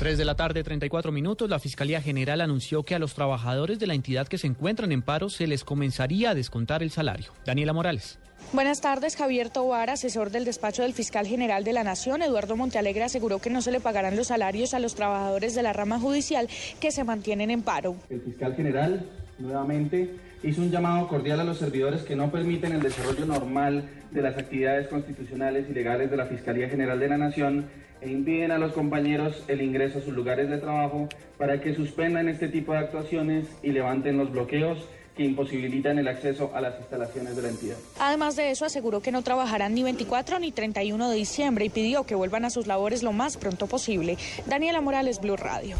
3 de la tarde, 34 minutos, la Fiscalía General anunció que a los trabajadores de la entidad que se encuentran en paro se les comenzaría a descontar el salario. Daniela Morales. Buenas tardes, Javier Tobar, asesor del despacho del fiscal general de la Nación. Eduardo Montealegre aseguró que no se le pagarán los salarios a los trabajadores de la rama judicial que se mantienen en paro. El fiscal general nuevamente hizo un llamado cordial a los servidores que no permiten el desarrollo normal de las actividades constitucionales y legales de la Fiscalía General de la Nación e impiden a los compañeros el ingreso a sus lugares de trabajo para que suspendan este tipo de actuaciones y levanten los bloqueos que imposibilitan el acceso a las instalaciones de la entidad. Además de eso, aseguró que no trabajarán ni 24 ni 31 de diciembre y pidió que vuelvan a sus labores lo más pronto posible. Daniela Morales, Blue Radio.